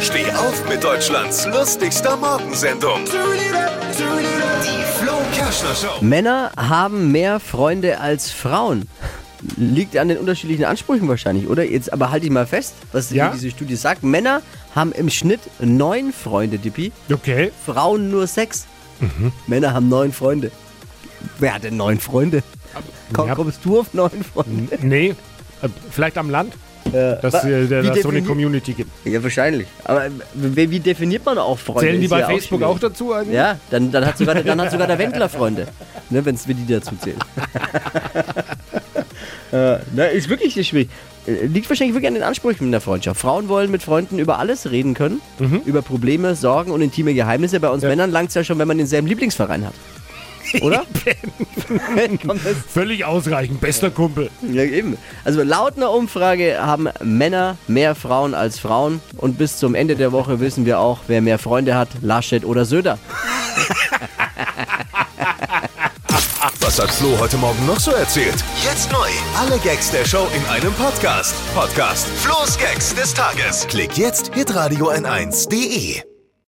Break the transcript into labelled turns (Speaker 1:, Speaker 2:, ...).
Speaker 1: Steh auf mit Deutschlands lustigster Morgensendung. Die Flo Kerschner Show.
Speaker 2: Männer haben mehr Freunde als Frauen. Liegt an den unterschiedlichen Ansprüchen wahrscheinlich, oder? Jetzt aber halte ich mal fest, was
Speaker 3: Ja?
Speaker 2: diese Studie sagt. Männer haben im Schnitt neun Freunde, Dippi.
Speaker 3: Okay.
Speaker 2: Frauen nur sechs. Männer haben neun Freunde. Wer hat denn neun Freunde? Komm,
Speaker 3: Ja.
Speaker 2: Kommst du auf neun Freunde?
Speaker 3: Nee, äh, vielleicht am Land, dass
Speaker 2: wa-
Speaker 3: äh, der- dass so eine Community gibt.
Speaker 2: Ja, wahrscheinlich. Aber wie, wie definiert man auch Freunde?
Speaker 3: Zählen die bei
Speaker 2: ja
Speaker 3: Facebook
Speaker 2: schwierig.
Speaker 3: auch dazu eigentlich?
Speaker 2: Ja, dann, dann, hat sogar, dann hat sogar der Wendler Freunde, ne, wenn die dazu zählen. äh, na, ist wirklich sehr schwierig. Äh, Liegt wahrscheinlich wirklich an den Ansprüchen in der Freundschaft. Frauen wollen mit Freunden über alles reden können, über Probleme, Sorgen und intime Geheimnisse. Bei uns Männern langt es ja schon, wenn man denselben Lieblingsverein hat. Oder?
Speaker 3: Völlig ausreichend, bester Kumpel.
Speaker 2: Ja, eben. Also laut einer Umfrage haben Männer mehr Frauen als Frauen. Und bis zum Ende der Woche wissen wir auch, wer mehr Freunde hat, Laschet oder Söder.
Speaker 1: Was hat Flo heute Morgen noch so erzählt? Jetzt neu. Alle Gags der Show in einem Podcast. Podcast Flo's Gags des Tages. Klick jetzt, hitradio n1.de.